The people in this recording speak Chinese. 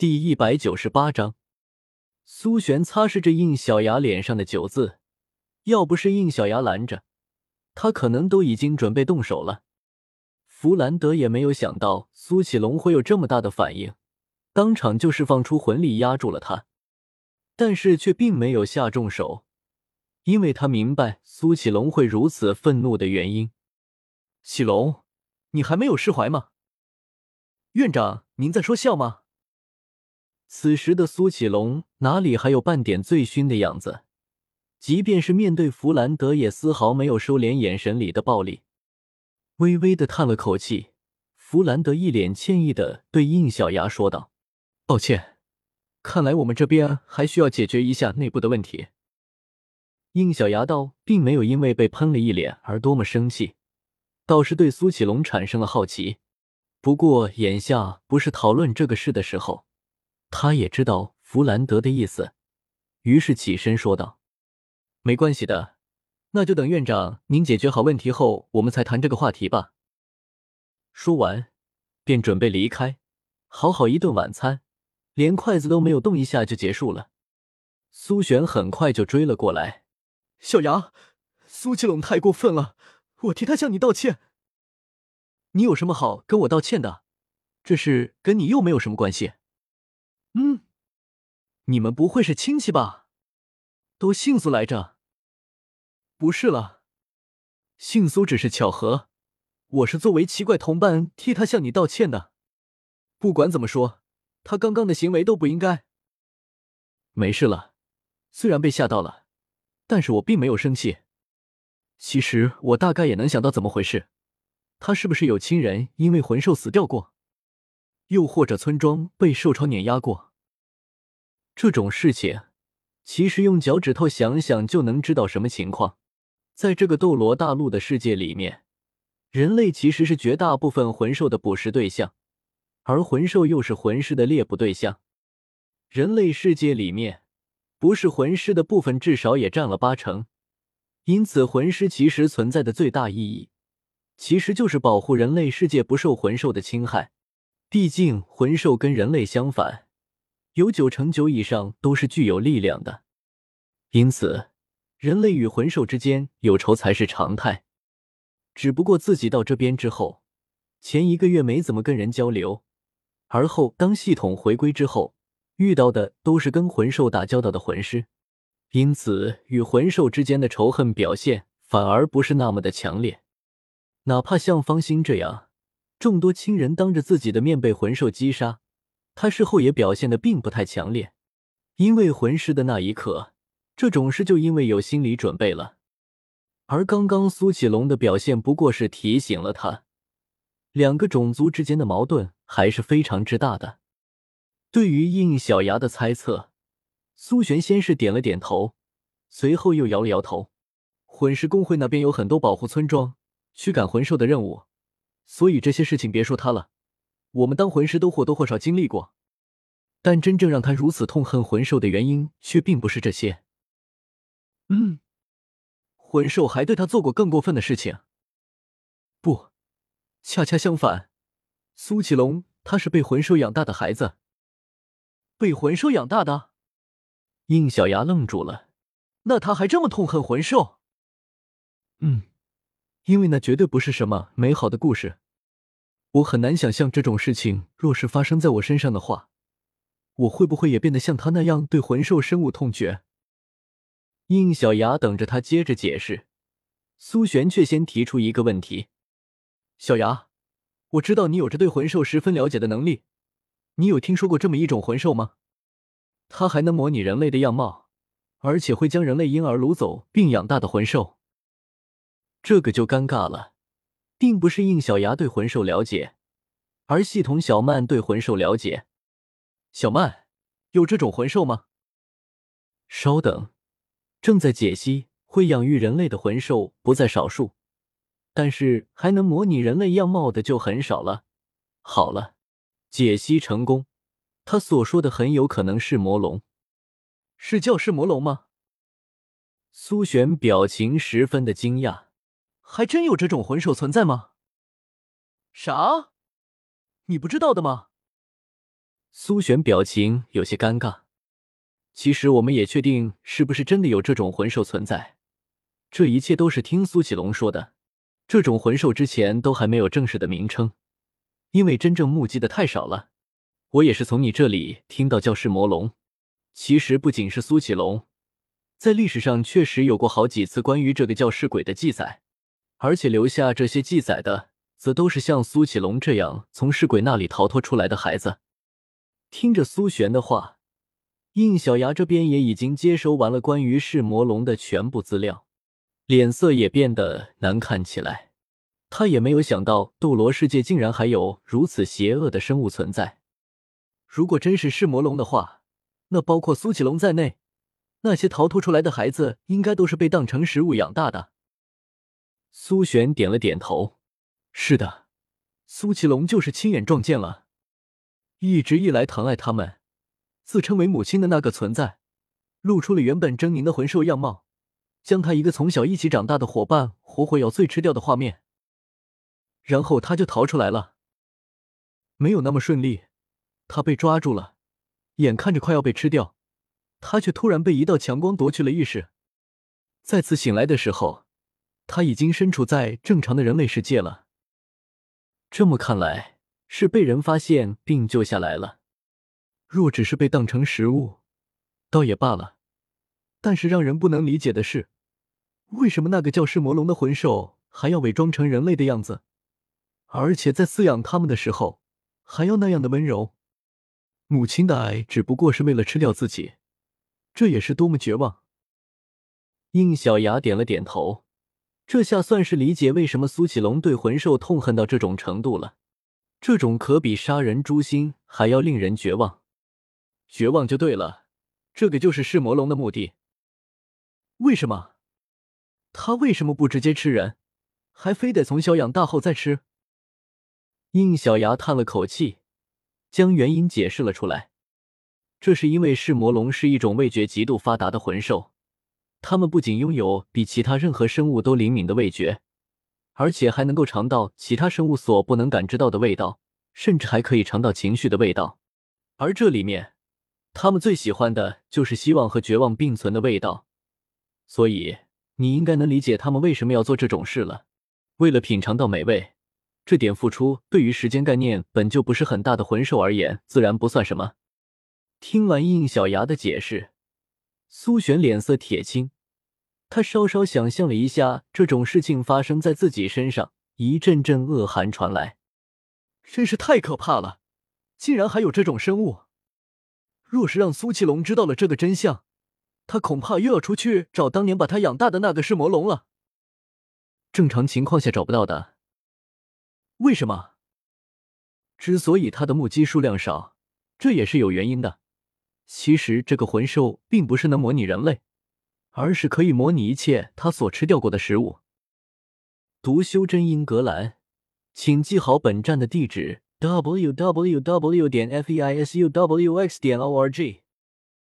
第一百九十八章，苏璇擦拭着应小牙脸上的酒渍，要不是应小牙拦着，他可能都已经准备动手了。弗兰德也没有想到苏启龙会有这么大的反应，当场就释放出魂力压住了他，但是却并没有下重手，因为他明白苏启龙会如此愤怒的原因。启龙，你还没有释怀吗？院长，您在说笑吗？此时的苏启龙哪里还有半点醉醺的样子？即便是面对弗兰德，也丝毫没有收敛眼神里的暴力，微微的叹了口气。弗兰德一脸歉意的对应小牙说道：“抱歉，看来我们这边还需要解决一下内部的问题。”应小牙道，并没有因为被喷了一脸而多么生气，倒是对苏启龙产生了好奇。不过眼下不是讨论这个事的时候。他也知道弗兰德的意思，于是起身说道：“没关系的，那就等院长您解决好问题后，我们才谈这个话题吧。”说完，便准备离开。好好一顿晚餐，连筷子都没有动一下就结束了。苏璇很快就追了过来：“小牙，苏启龙太过分了，我替他向你道歉。你有什么好跟我道歉的？这事跟你又没有什么关系。”嗯，你们不会是亲戚吧？都姓苏来着？不是了，姓苏只是巧合。我是作为奇怪同伴替他向你道歉的。不管怎么说，他刚刚的行为都不应该。没事了，虽然被吓到了，但是我并没有生气。其实我大概也能想到怎么回事，他是不是有亲人因为魂兽死掉过？又或者村庄被兽潮碾压过，这种事情其实用脚趾头想想就能知道什么情况。在这个斗罗大陆的世界里面，人类其实是绝大部分魂兽的捕食对象，而魂兽又是魂师的猎捕对象。人类世界里面，不是魂师的部分至少也占了八成，因此魂师其实存在的最大意义，其实就是保护人类世界不受魂兽的侵害。毕竟魂兽跟人类相反，有九成九以上都是具有力量的，因此人类与魂兽之间有仇才是常态。只不过自己到这边之后，前一个月没怎么跟人交流，而后当系统回归之后，遇到的都是跟魂兽打交道的魂师，因此与魂兽之间的仇恨表现反而不是那么的强烈。哪怕像方心这样。众多亲人当着自己的面被魂兽击杀，他事后也表现的并不太强烈，因为魂师的那一刻，这种事就因为有心理准备了。而刚刚苏启龙的表现不过是提醒了他，两个种族之间的矛盾还是非常之大的。对于应小牙的猜测，苏璇先是点了点头，随后又摇了摇头。魂师工会那边有很多保护村庄、驱赶魂兽的任务。所以这些事情别说他了，我们当魂师都或多或少经历过，但真正让他如此痛恨魂兽的原因却并不是这些。嗯，魂兽还对他做过更过分的事情。不，恰恰相反，苏启龙他是被魂兽养大的孩子，被魂兽养大的。应小牙愣住了，那他还这么痛恨魂兽？嗯。因为那绝对不是什么美好的故事，我很难想象这种事情若是发生在我身上的话，我会不会也变得像他那样对魂兽深恶痛绝？应小牙等着他接着解释，苏璇却先提出一个问题：“小牙，我知道你有着对魂兽十分了解的能力，你有听说过这么一种魂兽吗？它还能模拟人类的样貌，而且会将人类婴儿掳走并养大的魂兽。”这个就尴尬了，并不是应小牙对魂兽了解，而系统小曼对魂兽了解。小曼，有这种魂兽吗？稍等，正在解析。会养育人类的魂兽不在少数，但是还能模拟人类样貌的就很少了。好了，解析成功。他所说的很有可能是魔龙，是叫是魔龙吗？苏璇表情十分的惊讶。还真有这种魂兽存在吗？啥？你不知道的吗？苏璇表情有些尴尬。其实我们也确定是不是真的有这种魂兽存在，这一切都是听苏启龙说的。这种魂兽之前都还没有正式的名称，因为真正目击的太少了。我也是从你这里听到叫世魔龙。其实不仅是苏启龙，在历史上确实有过好几次关于这个叫世鬼的记载，而且留下这些记载的，则都是像苏启龙这样从尸鬼那里逃脱出来的孩子。听着苏璇的话，应小牙这边也已经接收完了关于噬魔龙的全部资料，脸色也变得难看起来。他也没有想到斗罗世界竟然还有如此邪恶的生物存在。如果真是噬魔龙的话，那包括苏启龙在内，那些逃脱出来的孩子应该都是被当成食物养大的。苏璇点了点头：“是的，苏启龙就是亲眼撞见了。”一直以来疼爱他们、自称为母亲的那个存在，露出了原本狰狞的魂兽样貌，将他一个从小一起长大的伙伴活活咬碎吃掉的画面，然后他就逃出来了。没有那么顺利，他被抓住了，眼看着快要被吃掉，他却突然被一道强光夺去了意识。再次醒来的时候，他已经身处在正常的人类世界了。这么看来。是被人发现并救下来了。若只是被当成食物，倒也罢了。但是让人不能理解的是，为什么那个叫噬魔龙的魂兽还要伪装成人类的样子，而且在饲养他们的时候还要那样的温柔？母亲的爱只不过是为了吃掉自己，这也是多么绝望！应小牙点了点头，这下算是理解为什么苏启龙对魂兽痛恨到这种程度了。这种可比杀人诛心还要令人绝望，绝望就对了。这个就是噬魔龙的目的。为什么？他为什么不直接吃人，还非得从小养大后再吃？应小牙叹了口气，将原因解释了出来。这是因为噬魔龙是一种味觉极度发达的魂兽，他们不仅拥有比其他任何生物都灵敏的味觉。而且还能够尝到其他生物所不能感知到的味道，甚至还可以尝到情绪的味道。而这里面，他们最喜欢的就是希望和绝望并存的味道。所以，你应该能理解他们为什么要做这种事了。为了品尝到美味，这点付出对于时间概念本就不是很大的魂兽而言，自然不算什么。听完应小牙的解释，苏璇脸色铁青。他稍稍想象了一下，这种事情发生在自己身上，一阵阵恶寒传来，真是太可怕了！竟然还有这种生物。若是让苏奇龙知道了这个真相，他恐怕又要出去找当年把他养大的那个噬魔龙了。正常情况下找不到的。为什么？之所以他的目击数量少，这也是有原因的。其实这个魂兽并不是能模拟人类。而是可以模拟一切它所吃掉过的食物。读修真英格兰，请记好本站的地址：w w w. 点 f e i s u w x. 点 o r g。